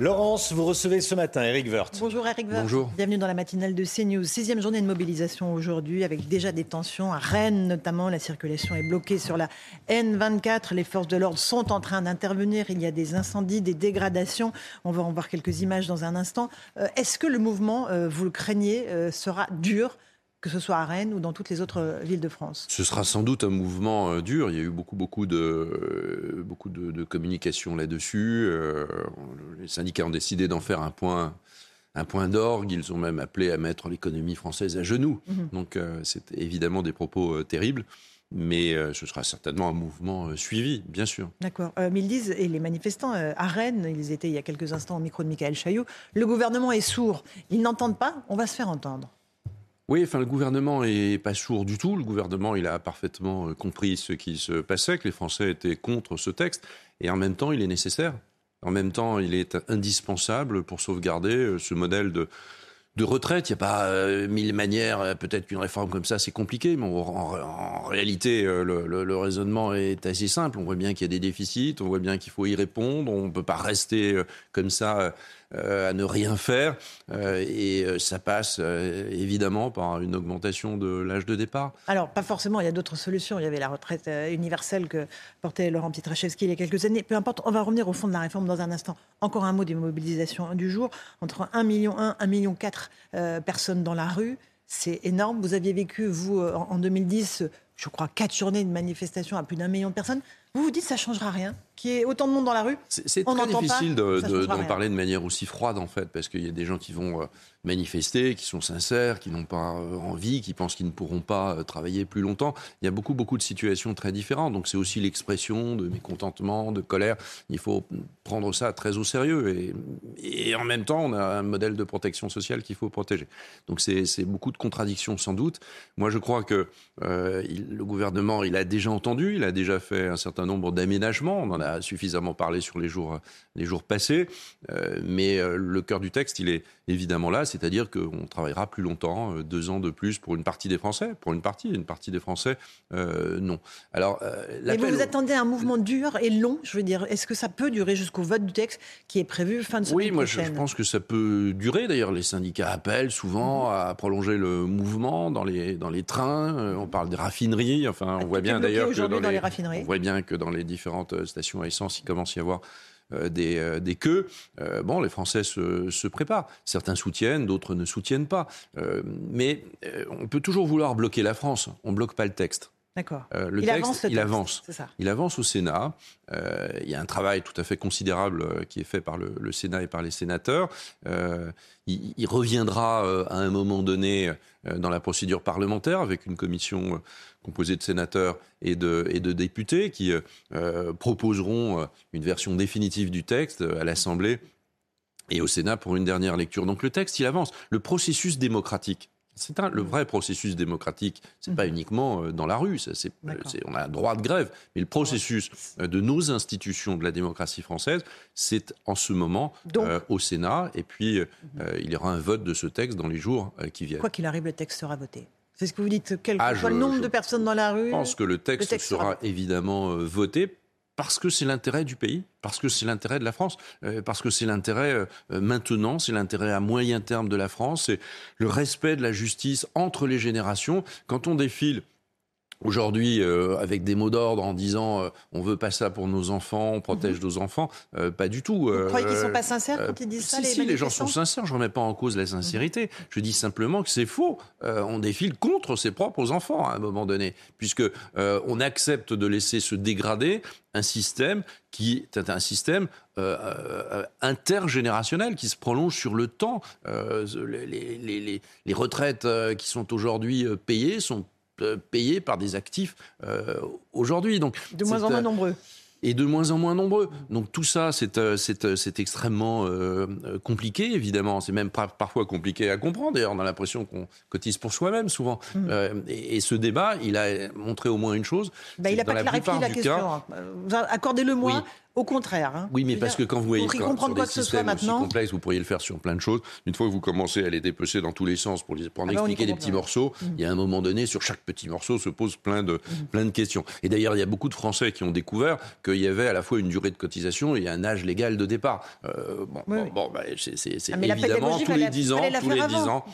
Laurence, vous recevez ce matin Eric Woerth. Bonjour Eric Woerth. Bonjour. Bienvenue dans la matinale de CNews. Sixième journée de mobilisation aujourd'hui avec déjà des tensions à Rennes notamment. La circulation est bloquée sur la N24. Les forces de l'ordre sont en train d'intervenir. Il y a des incendies, des dégradations. On va en voir quelques images dans un instant. Euh, Est-ce que le mouvement, euh, vous le craignez, euh, sera dur que ce soit à Rennes ou dans toutes les autres euh, villes de France Ce sera sans doute un mouvement euh, dur. Il y a eu beaucoup, beaucoup de, euh, beaucoup de, de communication là-dessus. Euh, les syndicats ont décidé d'en faire un point, un point d'orgue. Ils ont même appelé à mettre l'économie française à genoux. Donc, euh, c'est évidemment des propos terribles. Mais ce sera certainement un mouvement suivi, bien sûr. D'accord. Euh, mais ils disent, et les manifestants euh, à Rennes, ils étaient il y a quelques instants au micro de Michael Chailloux, le gouvernement est sourd. Ils n'entendent pas, on va se faire entendre. Oui, enfin, le gouvernement est pas sourd du tout. Le gouvernement, il a parfaitement euh, compris ce qui se passait, que les Français étaient contre ce texte. Et en même temps, il est nécessaire. En même temps, il est indispensable pour sauvegarder euh, ce modèle de, retraite. Il n'y a pas euh, mille manières. Peut-être qu'une réforme comme ça, c'est compliqué. Mais en, réalité, le, raisonnement est assez simple. On voit bien qu'il y a des déficits. On voit bien qu'il faut y répondre. On ne peut pas rester comme ça à ne rien faire. Euh, et euh, ça passe euh, évidemment par une augmentation de l'âge de départ. Alors, pas forcément, il y a d'autres solutions. Il y avait la retraite euh, universelle que portait Laurent Pietraszewski il y a quelques années. Peu importe, on va revenir au fond de la réforme dans un instant. Encore un mot des mobilisations du jour. Entre 1,1 million et 1,4 million euh, personnes dans la rue, c'est énorme. Vous aviez vécu, vous, euh, en en 2010, euh, je crois, quatre journées de manifestations à plus d'un million de personnes. Vous vous dites ça ne changera rien? Qu'il y ait autant de monde dans la rue C'est très difficile de- de- d'en parler de manière aussi froide en fait, parce qu'il y a des gens qui vont euh, manifester, qui sont sincères, qui n'ont pas euh, envie, qui pensent qu'ils ne pourront pas euh, travailler plus longtemps. Il y a beaucoup beaucoup de situations très différentes, donc c'est aussi l'expression de mécontentement, de colère. Il faut prendre ça très au sérieux et, et en même temps on a un modèle de protection sociale qu'il faut protéger. Donc c'est c'est beaucoup de contradictions sans doute. Moi je crois que euh, il- le gouvernement il a déjà entendu, il a déjà fait un certain nombre d'aménagements. On en a suffisamment parlé sur les jours les jours passés, Euh, mais euh, le cœur du texte il est évidemment là, c'est-à-dire qu'on travaillera plus longtemps, euh, deux ans de plus pour une partie des Français, pour une partie, une partie des Français euh, non. Alors euh, Et vous attendez à un mouvement dur et long, je veux dire. Est-ce que ça peut durer jusqu'au vote du texte qui est prévu fin de semaine Oui, moi je, prochaine? je pense que ça peut durer. D'ailleurs, les syndicats appellent souvent à prolonger le mouvement dans les, dans les trains. On parle des raffineries. Enfin, on tout voit bien d'ailleurs que dans dans les, les raffineries. on voit bien que dans les différentes euh, stations à il commence à y avoir euh, des, euh, des queues. Euh, bon, les Français se, se préparent. Certains soutiennent, d'autres ne soutiennent pas. Mais on peut toujours vouloir bloquer la France. On bloque pas le texte. D'accord. Euh, le il texte, avance le il avance. C'est ça. Il avance au Sénat. Euh, il y a un travail tout à fait considérable euh, qui est fait par le, le Sénat et par les sénateurs. Euh, il, il reviendra à un moment donné dans la procédure parlementaire avec une commission composée de sénateurs et de, et de députés qui proposeront une version définitive du texte à l'Assemblée et au Sénat pour une dernière lecture. Donc le texte, il avance. Le processus démocratique. C'est un- le vrai processus démocratique. C'est pas uniquement euh, dans la rue. Ça, c'est, D'accord. c'est- on a un droit de grève, mais le processus euh, de nos institutions de la démocratie française, c'est en ce moment Donc- euh, au Sénat. Et puis euh, il y aura un vote de ce texte dans les jours euh, qui viennent. Quoi qu'il arrive, le texte sera voté. C'est ce que vous dites, quel que Ah, soit je- le nombre je de personnes dans la rue. Je pense que le texte, texte sera évidemment euh, voté parce que c'est l'intérêt du pays, parce que c'est l'intérêt de la France, euh, parce que c'est l'intérêt euh, euh, maintenant, c'est l'intérêt à moyen terme de la France, c'est le respect de la justice entre les générations. Quand on défile aujourd'hui euh, avec des mots d'ordre en disant euh, on veut pas ça pour nos enfants, on protège nos enfants, euh, pas du tout. Vous euh, croyez qu'ils ne sont pas sincères quand ils disent ça, si, les si, les gens sont sincères, je remets pas en cause la sincérité. Je dis simplement que c'est faux. On défile contre ses propres enfants à un moment donné, puisque on accepte de laisser se dégrader un système qui est un système euh, intergénérationnel qui se prolonge sur le temps. Euh, les, les- les- les retraites qui sont aujourd'hui payées sont euh, payées par des actifs euh, aujourd'hui. Donc De moins en moins un- nombreux. et de moins en moins nombreux. Donc tout ça, c'est euh, euh, extrêmement euh, compliqué, évidemment. C'est même parfois compliqué à comprendre. D'ailleurs, on a l'impression qu'on cotise pour soi-même, souvent. Mm. et, ce débat, il a montré au moins une chose. Bah, il n'a pas clarifié la question. Accordez-le moi. Au contraire. Hein. Oui, mais parce que quand vous voyez quand, comprendre quoi que ce soit maintenant, complexe, vous pourriez le faire sur plein de choses. Une fois que vous commencez à les dépecer dans tous les sens pour, pour en ah bah, expliquer des petits morceaux, mm. il y a un moment donné, sur chaque petit morceau se pose plein de, mm. plein de questions. Et d'ailleurs, il y a beaucoup de Français qui ont découvert qu'il y avait à la fois une durée de cotisation et un âge légal de départ. Euh, bon, bon, bah, c'est ah, évidemment tous les 10 ans, tous les 10 ans.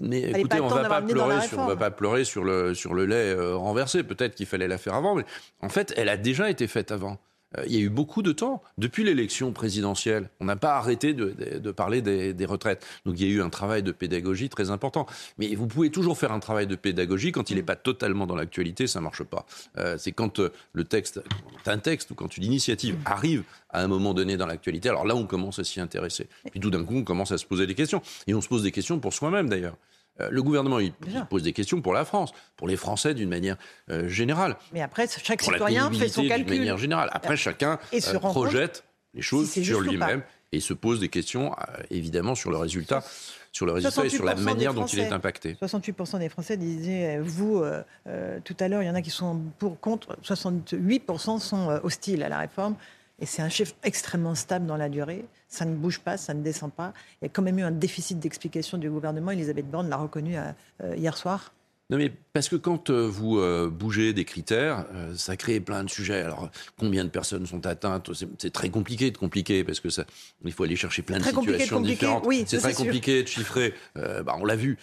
Mais écoutez, on ne va pas pleurer sur, on va pas pleurer sur le sur le lait euh, renversé. Peut-être qu'il fallait la faire avant, mais en fait, elle a déjà été faite avant. Euh, il y a eu beaucoup de temps. Depuis l'élection présidentielle, on n'a pas arrêté de, parler des, retraites. Donc il y a eu un travail de pédagogie très important. Mais vous pouvez toujours faire un travail de pédagogie quand il n'est pas totalement dans l'actualité, ça ne marche pas. Euh, c'est quand euh, le texte, un texte ou quand une initiative arrive à un moment donné dans l'actualité, alors là on commence à s'y intéresser. Puis tout d'un coup on commence à se poser des questions. Et on se pose des questions pour soi-même d'ailleurs. Euh, le gouvernement, il, pose des questions pour la France, pour les Français d'une manière euh, générale. Mais après, chaque citoyen fait son calcul. D'une manière générale. Après, chacun euh, projette les choses sur lui-même et se pose des questions, évidemment, sur le résultat sur le résultat et sur la manière dont il est impacté. 68% des Français disaient, vous, tout à l'heure, il y en a qui sont pour, contre, 68% sont hostiles à la réforme. Et c'est un chiffre extrêmement stable dans la durée. Ça ne bouge pas, ça ne descend pas. Il y a quand même eu un déficit d'explication du gouvernement. Elisabeth Borne l'a reconnu euh, euh, hier soir. Non, mais parce que quand euh, vous euh, bougez des critères, euh, ça crée plein de sujets. Alors, combien de personnes sont atteintes C'est très compliqué de compliquer parce que ça, il faut aller chercher plein de situations différentes. Oui, c'est très compliqué de chiffrer. Bah, on l'a vu.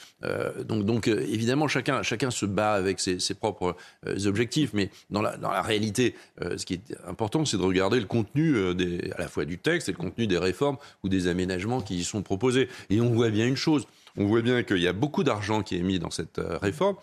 donc, donc évidemment, chacun, chacun se bat avec ses, ses propres objectifs. Mais dans la, dans la réalité, ce qui est important, c'est de regarder le contenu des, à la fois du texte et le contenu des réformes ou des aménagements qui y sont proposés. Et on voit bien une chose on voit bien qu'il y a beaucoup d'argent qui est mis dans cette euh, réforme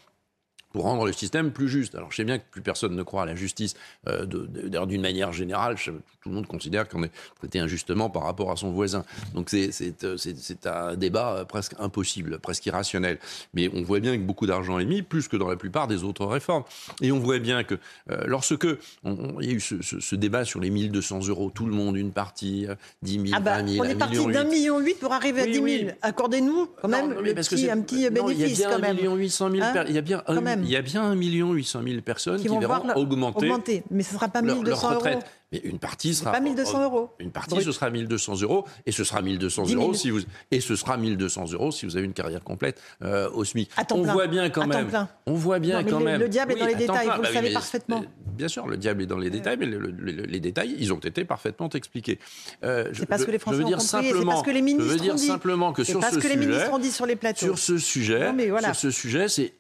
pour rendre le système plus juste. Alors je sais bien que plus personne ne croit à la justice euh, d'une manière générale. tout le monde considère qu'on est traité injustement par rapport à son voisin. Donc c'est euh, un débat euh, presque impossible, presque irrationnel. Mais on voit bien que beaucoup d'argent est mis, plus que dans la plupart des autres réformes. Et on voit bien que euh, lorsque il y a eu ce, ce, débat sur les 1200 euros, tout le monde, une partie, 10 000, ah bah, 20 000, On est parti d'un million huit pour arriver à 10 000. Accordez-nous quand même le petit, un petit bénéfice. il y a bien quand même. 1 800 000 hein il y a bien un, il y a bien 1 800 000 personnes qui, vont verront augmenter, augmenter, mais ce ne sera pas 1200 euros. Mais une partie sera. Pas 1200 euros. Une partie, ce sera 1200 euros. Et ce sera 1200 euros si vous. Et ce sera 1200 euros si vous avez une carrière complète euh, au SMIC. on voit bien quand même. On voit bien quand même. Le diable est dans les détails, vous le bah savez parfaitement. Bien sûr, le diable est dans les détails, mais les détails, ils ont été parfaitement expliqués. Euh, c'est parce que les Français ont compris, c'est parce que les ministres je veux dire simplement que sur ce sujet. que les ministres ont dit sur les plateaux. Sur ce sujet, sur ce sujet, c'est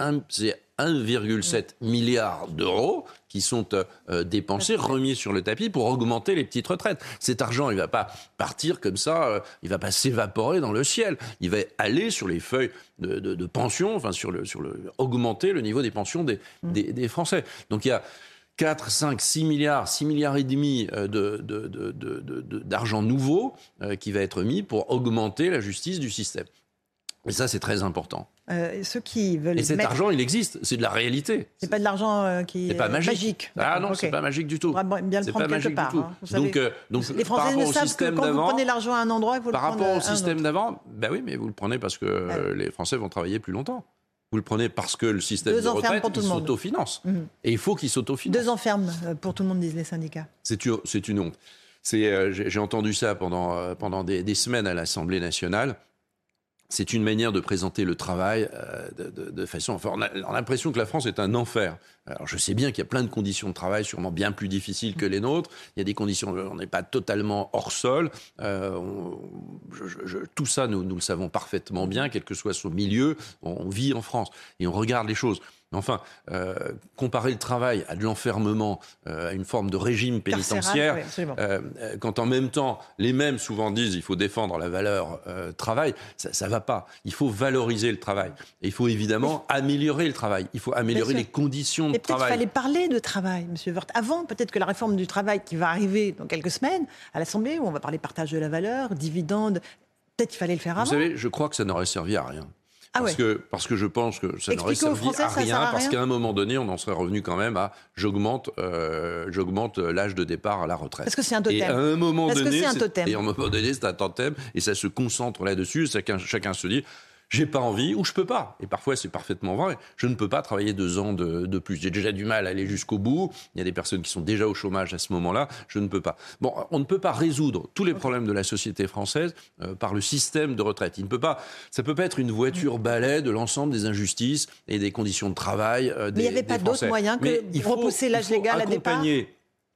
1,7 milliard d'euros qui sont euh, euh, dépensés, remis sur le tapis pour augmenter les petites retraites. Cet argent, il ne va pas partir comme ça, euh, il ne va pas s'évaporer dans le ciel. Il va aller sur les feuilles de, de, pension, enfin sur le, sur le, augmenter le niveau des pensions des, mm. des, des Français. Donc il y a 4, 5, 6 milliards, 6 milliards et demi d'argent nouveau qui va être mis pour augmenter la justice du système. Et ça, c'est très important. Euh, ceux qui veulent et cet argent, il existe, c'est de la réalité. C'est pas de l'argent euh, qui est, pas magique. Ah non, c'est pas magique du tout. On va bien le prendre quelque part. Hein. donc, euh, donc, les Français ne savent que quand vous prenez l'argent à un endroit, par le prendre Par rapport au système d'avant, ben oui, mais vous le prenez parce que les Français vont travailler plus longtemps. Vous le prenez parce que le système de retraite s'autofinance. Mhm. Et il faut qu'il s'autofinance. Deux enfermes pour tout le monde, disent les syndicats. C'est une honte. J'ai entendu ça pendant, pendant des semaines à l'Assemblée nationale c'est une manière de présenter le travail euh, de, façon. Enfin, on a, l'impression que la France est un enfer. Alors, je sais bien qu'il y a plein de conditions de travail sûrement bien plus difficiles que les nôtres. Il y a des conditions, on n'est pas totalement hors sol. Euh, tout ça, nous, nous le savons parfaitement bien, quel que soit son milieu. On, vit en France et on regarde les choses. Enfin, euh, comparer le travail à de l'enfermement, euh, à une forme de régime pénitentiaire, euh, quand en même temps les mêmes souvent disent il faut défendre la valeur travail, ça ne va pas. Il faut valoriser le travail. Et il faut évidemment améliorer le travail. Il faut améliorer les conditions de travail. Peut-être qu'il fallait parler de travail, Monsieur Wörth. Avant, peut-être que la réforme du travail qui va arriver dans quelques semaines à l'Assemblée, où on va parler partage de la valeur, dividendes, peut-être qu'il fallait le faire avant. Vous savez, je crois que ça n'aurait servi à rien. Ah parce, ouais. que, parce que je pense que ça n'aurait servi Français, à rien, à parce qu'à un moment donné, on en serait revenu quand même à j'augmente euh, j'augmente l'âge de départ à la retraite. Parce que c'est un Et à totem. un moment Parce que donné, c'est un totem. et à un moment donné, c'est un totem, et ça se concentre là-dessus. Chacun, chacun se dit, j'ai pas envie ou je peux pas. Et parfois, c'est parfaitement vrai. Je ne peux pas travailler deux ans de, de plus. J'ai déjà du mal à aller jusqu'au bout. Il y a des personnes qui sont déjà au chômage à ce moment-là. Je ne peux pas. Bon, on ne peut pas résoudre tous les problèmes de la société française euh, par le système de retraite. Il ne peut pas. Ça peut pas être une voiture balai de l'ensemble des injustices et des conditions de travail. euh, Mais il n'y des- avait pas des d'autre moyen que Mais il faut- repousser l'âge légal à départ Il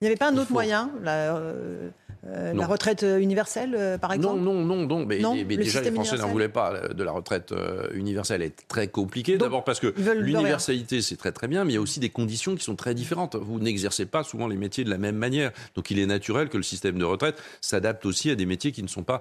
n'y avait pas un autre faut- moyen la, euh, euh, la retraite euh, universelle, euh, par exemple non, non, non. Mais, Non, mais le déjà, les Français n'en voulaient pas de la retraite euh, universelle. Elle est très compliquée. D'abord parce que l'universalité, c'est très très bien, mais il y a aussi des conditions qui sont très différentes. Vous n'exercez pas souvent les métiers de la même manière. Donc il est naturel que le système de retraite s'adapte aussi à des métiers qui ne sont pas,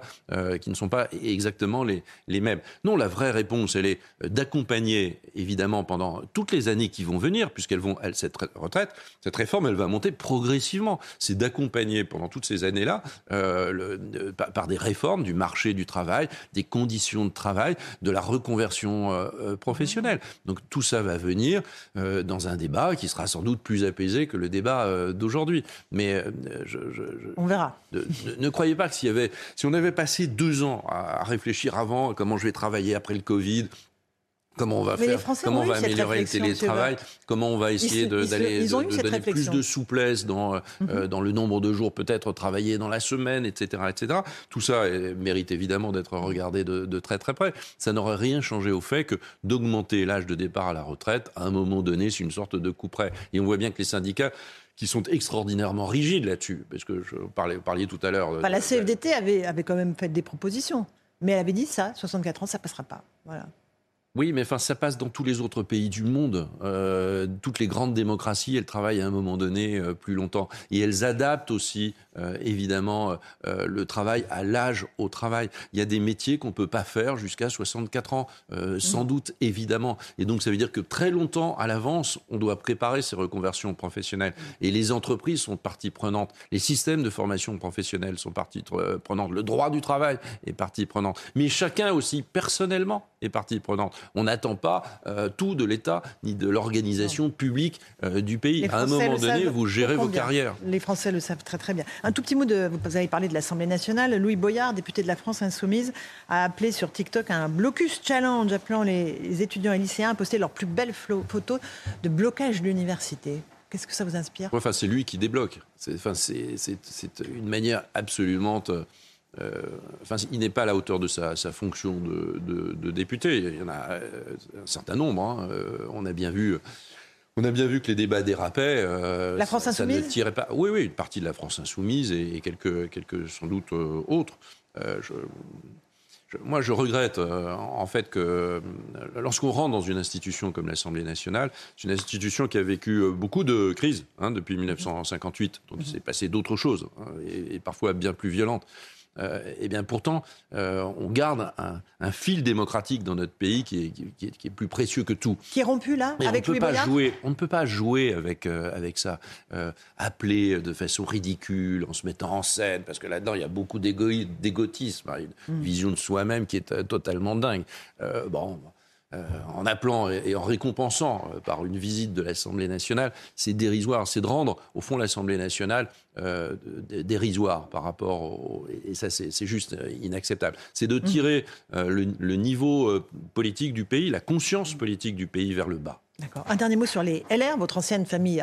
qui ne sont pas exactement les, les mêmes. Non, la vraie réponse, elle est d'accompagner, évidemment, pendant toutes les années qui vont venir, puisqu'elles vont, elles, cette retraite, cette réforme, elle va monter progressivement. C'est d'accompagner pendant toutes ces années-là, euh, le- de- par, des réformes du marché du travail, des conditions de travail, de la reconversion euh, euh, professionnelle. Donc tout ça va venir euh, dans un débat qui sera sans doute plus apaisé que le débat d'aujourd'hui. Mais je, je- je- On verra. ne, croyez pas que s'il y avait, si on avait passé deux ans à, à réfléchir avant comment je vais travailler après le Covid, comment on va Mais faire, comment on va améliorer le télétravail, comment on va essayer d'aller donner plus de souplesse dans euh, dans le nombre de jours peut-être travaillés dans la semaine, etc., etc. Tout ça euh, mérite évidemment d'être regardé de, de très très près. Ça n'aurait rien changé au fait que d'augmenter l'âge de départ à la retraite à un moment donné, c'est une sorte de coup près. Et on voit bien que les syndicats qui sont extraordinairement rigides là-dessus, parce que je parlais, vous parliez tout à l'heure. Enfin, la CFDT avait, avait quand même fait des propositions. Mais elle avait dit ça, 64 ans, ça passera pas. Voilà. Oui, mais enfin, ça passe dans tous les autres pays du monde. Euh, toutes les grandes démocraties, elles travaillent à un moment donné euh, plus longtemps. Et elles adaptent aussi, euh, évidemment, euh, le travail à l'âge au travail. Il y a des métiers qu'on ne peut pas faire jusqu'à 64 ans, euh, sans doute, évidemment. Et donc, ça veut dire que très longtemps à l'avance, on doit préparer ces reconversions professionnelles. Et les entreprises sont partie prenante. Les systèmes de formation professionnelle sont partie prenante. Le droit du travail est partie prenante. Mais chacun aussi, personnellement, est partie prenante. On n'attend pas euh, tout de l'État ni de l'organisation publique euh, du pays. À un moment donné, savent vous gérez vos carrières. Les Français le savent très très bien. Un tout petit mot de. Vous avez parlé de l'Assemblée nationale. Louis Boyard, député de la France Insoumise, a appelé sur TikTok un blocus challenge, appelant les étudiants et lycéens à poster leurs plus belles photos de blocage de l'université. Qu'est-ce que ça vous inspire? Enfin, c'est lui qui débloque. C'est, enfin, une manière absolument. Euh, enfin, il n'est pas à la hauteur de sa, sa fonction de, de- de député. Il y en a euh, un certain nombre. hein. Euh, on a bien vu. On a bien vu que les débats dérapaient. euh, La France ça- ça ne insoumise tirait pas. Oui, oui, une partie de la France insoumise et, et quelques, quelques sans doute euh, autres. Euh, je- je- moi, je regrette en fait que lorsqu'on rentre dans une institution comme l'Assemblée nationale, c'est une institution qui a vécu beaucoup de crises hein, depuis 1958. Donc, il s'est passé d'autres choses, hein, et, et parfois bien plus violentes. Euh, et bien pourtant, euh, on garde un, un fil démocratique dans notre pays qui est, qui est- qui est plus précieux que tout. Qui est rompu là, avec on, ne peut pas Boyard jouer, on ne peut pas jouer avec, euh, avec ça. Appeler de façon ridicule, en se mettant en scène, parce que là-dedans, il y a beaucoup d'égoï- d'égotisme, hein, une Mm. vision de soi-même qui est totalement dingue. Bon, euh, en appelant et, et en récompensant euh, par une visite de l'Assemblée nationale, c'est dérisoire. C'est de rendre, au fond, l'Assemblée nationale euh, dérisoire par rapport au... Et ça, c'est juste inacceptable. C'est de tirer euh, le, le niveau politique du pays, la conscience politique du pays vers le bas. D'accord. Un dernier mot sur les LR, votre ancienne famille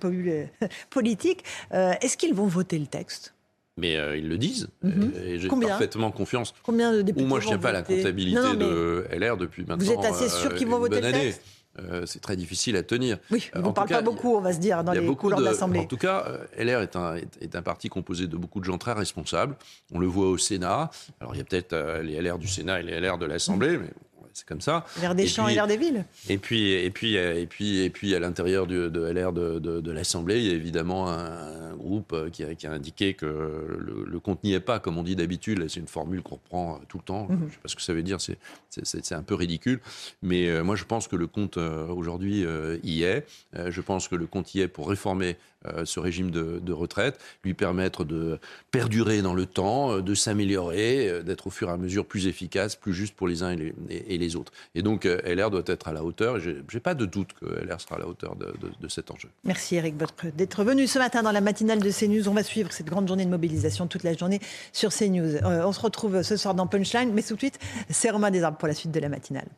politique. Est-ce qu'ils vont voter le texte? Mais euh, ils le disent. Euh, Et j'ai Combien parfaitement confiance. Combien de députés Ou moi, je ne tiens pas à la voter comptabilité Non, non, mais- de LR depuis maintenant. êtes assez sûr euh, qu'ils vont voter le texte Euh, c'est très difficile à tenir. Oui, on ne parle pas beaucoup, on va se dire, dans Il y a les de, l'Assemblée. en tout cas, LR est un, est, est un parti composé de beaucoup de gens très responsables. On le voit au Sénat. Alors il y a peut-être euh, les LR du Sénat et les LR de l'Assemblée, mais c'est comme ça. L'air des Et champs puis- et l'air des villes. Et puis, et puis, et puis, et puis, à l'intérieur de LR de, de- de l'Assemblée, il y a évidemment un, un groupe euh, qui a, qui a indiqué que le, le compte n'y est pas, comme on dit d'habitude. C'est une formule qu'on reprend euh, tout le temps. Mhm. Je ne sais pas ce que ça veut dire. C'est, un peu ridicule. Mais euh, moi, je pense que le compte euh, aujourd'hui euh, y est. Je pense que le compte y est pour réformer ce régime de, de retraite, lui permettre de perdurer dans le temps, de s'améliorer, d'être au fur et à mesure plus efficace, plus juste pour les uns et les, et les autres. Et donc LR doit être à la hauteur. Je n'ai pas de doute que LR sera à la hauteur de, cet enjeu. Merci Eric d'être venu ce matin dans la matinale de CNews. On va suivre cette grande journée de mobilisation toute la journée sur CNews. on se retrouve ce soir dans Punchline, mais tout de suite, c'est Romain Desarbes pour la suite de la matinale.